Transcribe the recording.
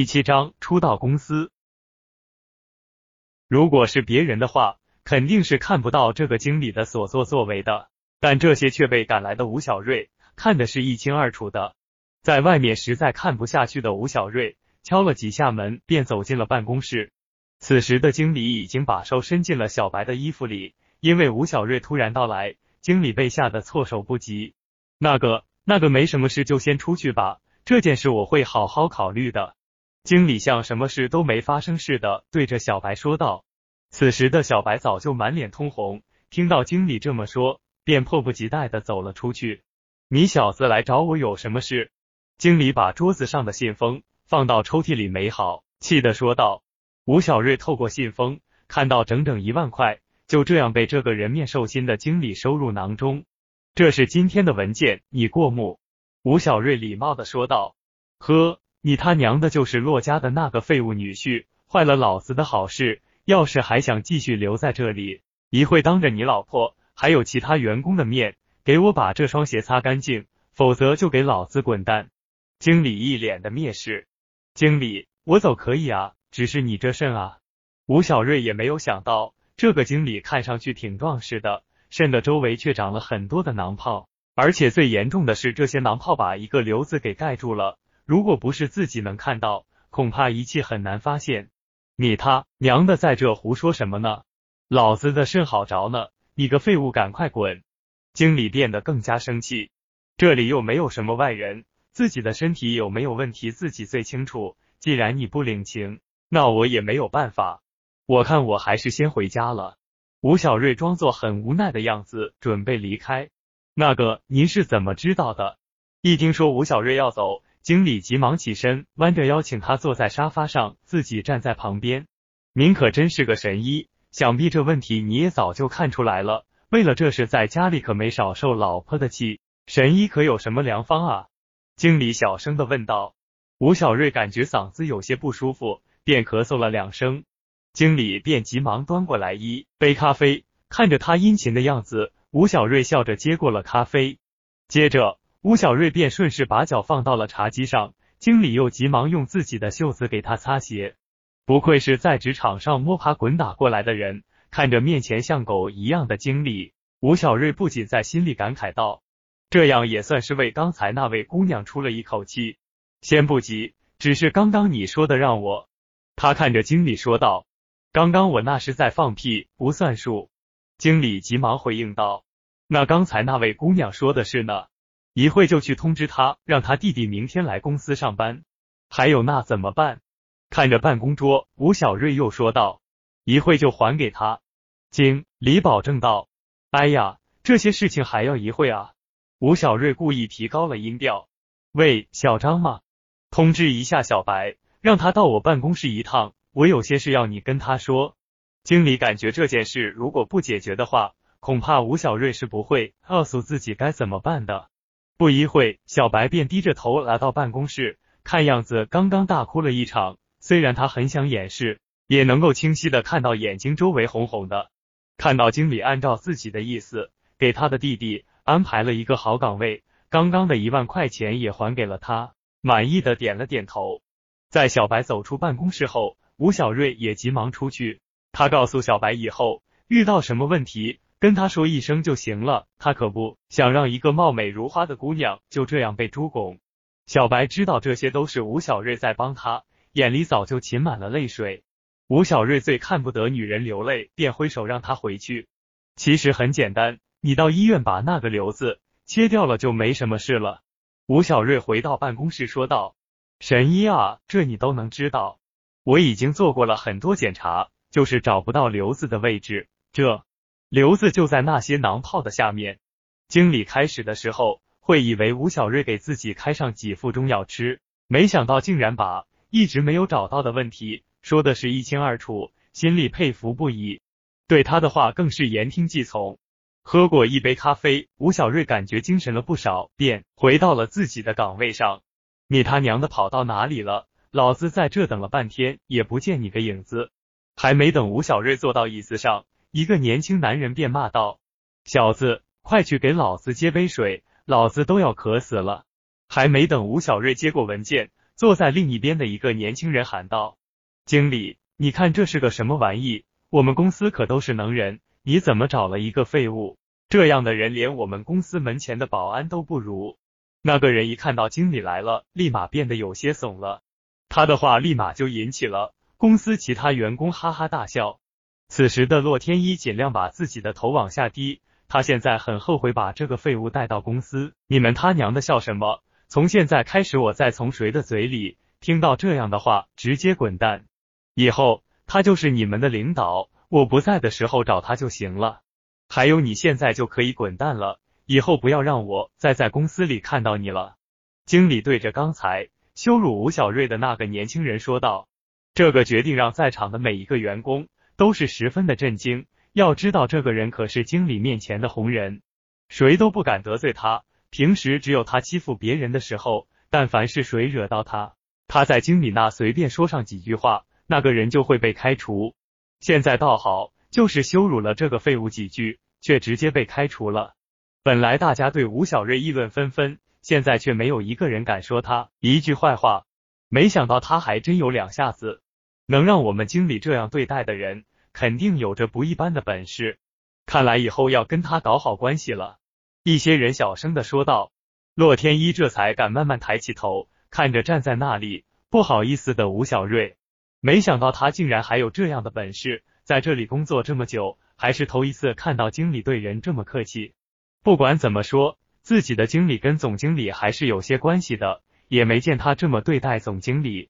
第七章初到公司。如果是别人的话，肯定是看不到这个经理的所作所为的，但这些却被赶来的吴小瑞看的是一清二楚的。在外面实在看不下去的吴小瑞敲了几下门，便走进了办公室。此时的经理已经把手伸进了小白的衣服里，因为吴小瑞突然到来，经理被吓得措手不及。那个那个没什么事，就先出去吧，这件事我会好好考虑的。经理像什么事都没发生似的，对着小白说道。此时的小白早就满脸通红，听到经理这么说，便迫不及待的走了出去。你小子来找我有什么事？经理把桌子上的信封放到抽屉里没好，气的说道。吴小瑞透过信封看到整整一万块，就这样被这个人面兽心的经理收入囊中。这是今天的文件，你过目。吴小瑞礼貌的说道。呵。你他娘的，就是洛家的那个废物女婿，坏了老子的好事。要是还想继续留在这里，一会当着你老婆还有其他员工的面，给我把这双鞋擦干净，否则就给老子滚蛋！经理一脸的蔑视。经理，我走可以啊，只是你这肾啊！吴小瑞也没有想到，这个经理看上去挺壮实的，肾的周围却长了很多的囊泡，而且最严重的是，这些囊泡把一个瘤子给盖住了。如果不是自己能看到，恐怕仪器很难发现。你他娘的在这胡说什么呢？老子的肾好着呢！你个废物，赶快滚！经理变得更加生气。这里又没有什么外人，自己的身体有没有问题自己最清楚。既然你不领情，那我也没有办法。我看我还是先回家了。吴小瑞装作很无奈的样子，准备离开。那个，您是怎么知道的？一听说吴小瑞要走。经理急忙起身，弯着腰请他坐在沙发上，自己站在旁边。您可真是个神医，想必这问题你也早就看出来了。为了这事，在家里可没少受老婆的气。神医可有什么良方啊？经理小声的问道。吴小瑞感觉嗓子有些不舒服，便咳嗽了两声。经理便急忙端过来一杯咖啡，看着他殷勤的样子，吴小瑞笑着接过了咖啡，接着。吴小瑞便顺势把脚放到了茶几上，经理又急忙用自己的袖子给他擦鞋。不愧是在职场上摸爬滚打过来的人，看着面前像狗一样的经理，吴小瑞不仅在心里感慨道：“这样也算是为刚才那位姑娘出了一口气。”先不急，只是刚刚你说的让我……他看着经理说道：“刚刚我那是在放屁，不算数。”经理急忙回应道：“那刚才那位姑娘说的是呢？”一会就去通知他，让他弟弟明天来公司上班。还有那怎么办？看着办公桌，吴小瑞又说道：“一会就还给他。”经理保证道：“哎呀，这些事情还要一会啊！”吴小瑞故意提高了音调：“喂，小张吗？通知一下小白，让他到我办公室一趟，我有些事要你跟他说。”经理感觉这件事如果不解决的话，恐怕吴小瑞是不会告诉自己该怎么办的。不一会，小白便低着头来到办公室，看样子刚刚大哭了一场。虽然他很想掩饰，也能够清晰的看到眼睛周围红红的。看到经理按照自己的意思给他的弟弟安排了一个好岗位，刚刚的一万块钱也还给了他，满意的点了点头。在小白走出办公室后，吴小瑞也急忙出去。他告诉小白，以后遇到什么问题。跟他说一声就行了，他可不想让一个貌美如花的姑娘就这样被猪拱。小白知道这些都是吴小瑞在帮他，眼里早就噙满了泪水。吴小瑞最看不得女人流泪，便挥手让他回去。其实很简单，你到医院把那个瘤子切掉了就没什么事了。吴小瑞回到办公室说道：“神医啊，这你都能知道？我已经做过了很多检查，就是找不到瘤子的位置。这……”瘤子就在那些囊泡的下面。经理开始的时候会以为吴小瑞给自己开上几副中药吃，没想到竟然把一直没有找到的问题说的是一清二楚，心里佩服不已，对他的话更是言听计从。喝过一杯咖啡，吴小瑞感觉精神了不少，便回到了自己的岗位上。你他娘的跑到哪里了？老子在这等了半天，也不见你个影子。还没等吴小瑞坐到椅子上。一个年轻男人便骂道：“小子，快去给老子接杯水，老子都要渴死了！”还没等吴小瑞接过文件，坐在另一边的一个年轻人喊道：“经理，你看这是个什么玩意？我们公司可都是能人，你怎么找了一个废物？这样的人连我们公司门前的保安都不如。”那个人一看到经理来了，立马变得有些怂了。他的话立马就引起了公司其他员工哈哈大笑。此时的洛天依尽量把自己的头往下低，他现在很后悔把这个废物带到公司。你们他娘的笑什么？从现在开始，我再从谁的嘴里听到这样的话，直接滚蛋！以后他就是你们的领导，我不在的时候找他就行了。还有，你现在就可以滚蛋了，以后不要让我再在公司里看到你了。经理对着刚才羞辱吴小瑞的那个年轻人说道。这个决定让在场的每一个员工都是十分的震惊。要知道，这个人可是经理面前的红人，谁都不敢得罪他。平时只有他欺负别人的时候，但凡是谁惹到他，他在经理那随便说上几句话，那个人就会被开除。现在倒好，就是羞辱了这个废物几句，却直接被开除了。本来大家对吴小瑞议论纷纷，现在却没有一个人敢说他一句坏话。没想到他还真有两下子，能让我们经理这样对待的人，肯定有着不一般的本事。看来以后要跟他搞好关系了。一些人小声的说道。洛天依这才敢慢慢抬起头，看着站在那里不好意思的吴小瑞。没想到他竟然还有这样的本事，在这里工作这么久，还是头一次看到经理对人这么客气。不管怎么说，自己的经理跟总经理还是有些关系的。也没见他这么对待总经理。